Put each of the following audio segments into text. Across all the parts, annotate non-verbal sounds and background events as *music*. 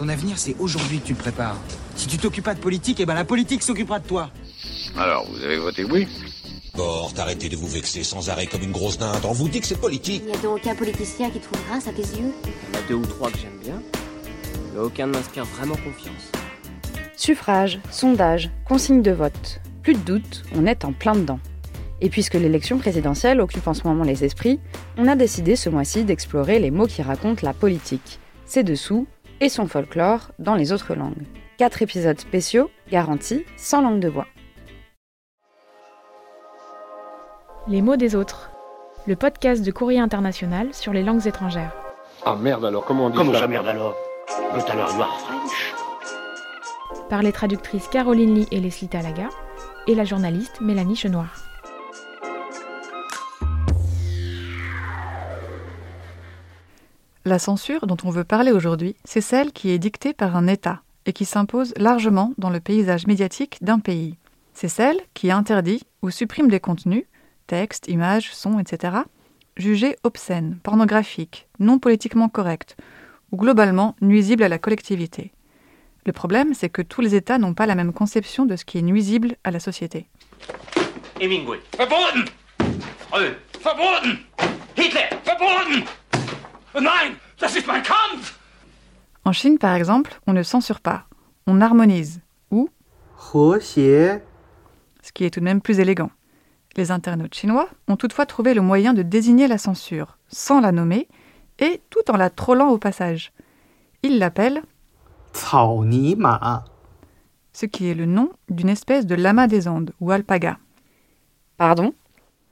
Ton avenir, c'est aujourd'hui que tu le prépares. Si tu t'occupes pas de politique, eh ben la politique s'occupera de toi. Alors, vous avez voté oui Bord, arrêtez de vous vexer sans arrêt comme une grosse dinde. On vous dit que c'est politique. Il n'y a donc aucun politicien qui trouve grâce à tes yeux Il y en a deux ou trois que j'aime bien, mais aucun ne m'inspire vraiment confiance. Suffrage, sondage, consigne de vote. Plus de doute, on est en plein dedans. Et puisque l'élection présidentielle occupe en ce moment les esprits, on a décidé ce mois-ci d'explorer les mots qui racontent la politique, ses dessous et son folklore dans les autres langues. Quatre épisodes spéciaux, garantis, sans langue de bois. Les mots des autres. Le podcast de Courrier International sur les langues étrangères. Ah merde alors, comment on dit Comment ça ça merde alors? Le talent noir French Par les traductrices Caroline Lee et Leslie Talaga et la journaliste Mélanie Chenoir. La censure dont on veut parler aujourd'hui, c'est celle qui est dictée par un État et qui s'impose largement dans le paysage médiatique d'un pays. C'est celle qui interdit ou supprime des contenus, textes, images, sons, etc., jugés obscènes, pornographiques, non politiquement corrects, ou globalement nuisibles à la collectivité. Le problème, c'est que tous les États n'ont pas la même conception de ce qui est nuisible à la société. Hemingway. Verboten! Verboten! Hitler! Verboten! En Chine, par exemple, on ne censure pas, on harmonise, ou ce qui est tout de même plus élégant. Les internautes chinois ont toutefois trouvé le moyen de désigner la censure, sans la nommer, et tout en la trollant au passage. Ils l'appellent ce qui est le nom d'une espèce de lama des Andes, ou alpaga. Pardon?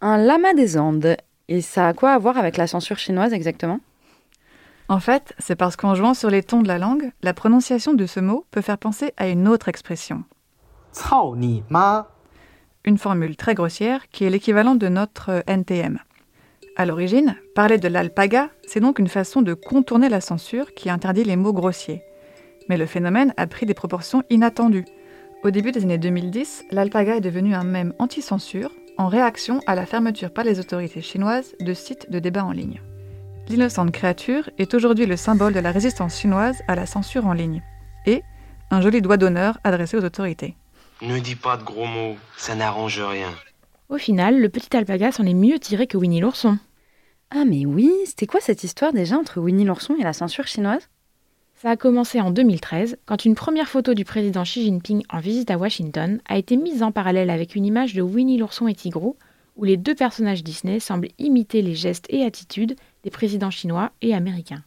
Un lama des Andes, et ça a quoi à voir avec la censure chinoise exactement? En fait, c'est parce qu'en jouant sur les tons de la langue, la prononciation de ce mot peut faire penser à une autre expression. Une formule très grossière qui est l'équivalent de notre euh, NTM. À l'origine, parler de l'alpaga, c'est donc une façon de contourner la censure qui interdit les mots grossiers. Mais le phénomène a pris des proportions inattendues. Au début des années 2010, l'alpaga est devenu un mème anti-censure en réaction à la fermeture par les autorités chinoises de sites de débat en ligne. L'innocente créature est aujourd'hui le symbole de la résistance chinoise à la censure en ligne et un joli doigt d'honneur adressé aux autorités. Ne dis pas de gros mots, ça n'arrange rien. Au final, le petit alpaga s'en est mieux tiré que Winnie l'ourson. Ah mais oui, c'était quoi cette histoire déjà entre Winnie l'ourson et la censure chinoise? Ça a commencé en 2013, quand une première photo du président Xi Jinping en visite à Washington a été mise en parallèle avec une image de Winnie l'ourson et Tigrou, où les deux personnages Disney semblent imiter les gestes et attitudes des présidents chinois et américains.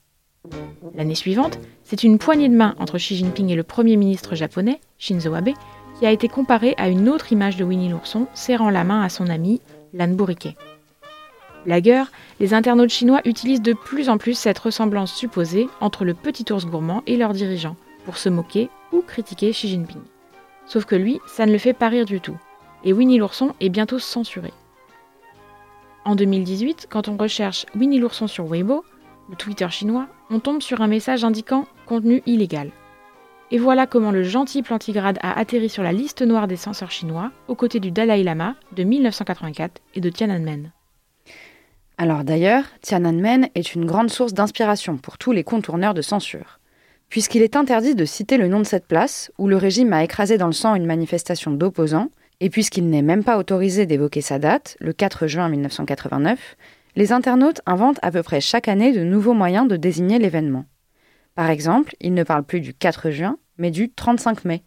L'année suivante, c'est une poignée de main entre Xi Jinping et le Premier ministre japonais, Shinzo Abe, qui a été comparée à une autre image de Winnie l'ourson serrant la main à son ami, l'âne bourriquet. Blagueurs, les internautes chinois utilisent de plus en plus cette ressemblance supposée entre le petit ours gourmand et leur dirigeant, pour se moquer ou critiquer Xi Jinping. Sauf que lui, ça ne le fait pas rire du tout. Et Winnie l'ourson est bientôt censuré. En 2018, quand on recherche Winnie l'ourson sur Weibo, le Twitter chinois, on tombe sur un message indiquant contenu illégal. Et voilà comment le gentil plantigrade a atterri sur la liste noire des censeurs chinois, aux côtés du Dalai Lama de 1984 et de Tiananmen. Alors d'ailleurs, Tiananmen est une grande source d'inspiration pour tous les contourneurs de censure. Puisqu'il est interdit de citer le nom de cette place, où le régime a écrasé dans le sang une manifestation d'opposants, et puisqu'il n'est même pas autorisé d'évoquer sa date, le 4 juin 1989, les internautes inventent à peu près chaque année de nouveaux moyens de désigner l'événement. Par exemple, ils ne parlent plus du 4 juin, mais du 35 mai.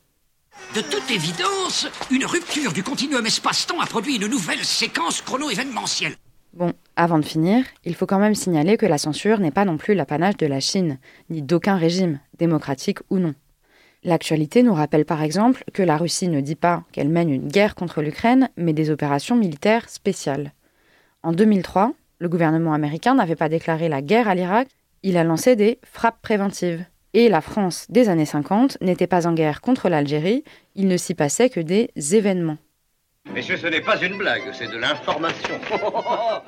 De toute évidence, une rupture du continuum espace-temps a produit une nouvelle séquence chrono-événementielle. Bon, avant de finir, il faut quand même signaler que la censure n'est pas non plus l'apanage de la Chine, ni d'aucun régime, démocratique ou non. L'actualité nous rappelle par exemple que la Russie ne dit pas qu'elle mène une guerre contre l'Ukraine, mais des opérations militaires spéciales. En 2003, le gouvernement américain n'avait pas déclaré la guerre à l'Irak, il a lancé des frappes préventives. Et la France des années 50 n'était pas en guerre contre l'Algérie, il ne s'y passait que des événements. Messieurs, ce n'est pas une blague, c'est de l'information. *laughs*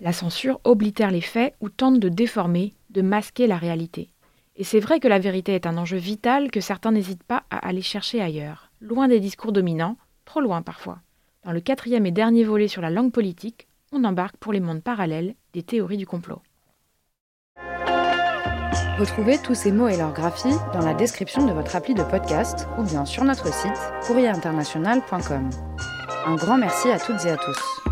La censure oblitère les faits ou tente de déformer, de masquer la réalité. Et c'est vrai que la vérité est un enjeu vital que certains n'hésitent pas à aller chercher ailleurs, loin des discours dominants, trop loin parfois. Dans le quatrième et dernier volet sur la langue politique, on embarque pour les mondes parallèles des théories du complot. Retrouvez tous ces mots et leurs graphies dans la description de votre appli de podcast ou bien sur notre site courrierinternational.com. Un grand merci à toutes et à tous.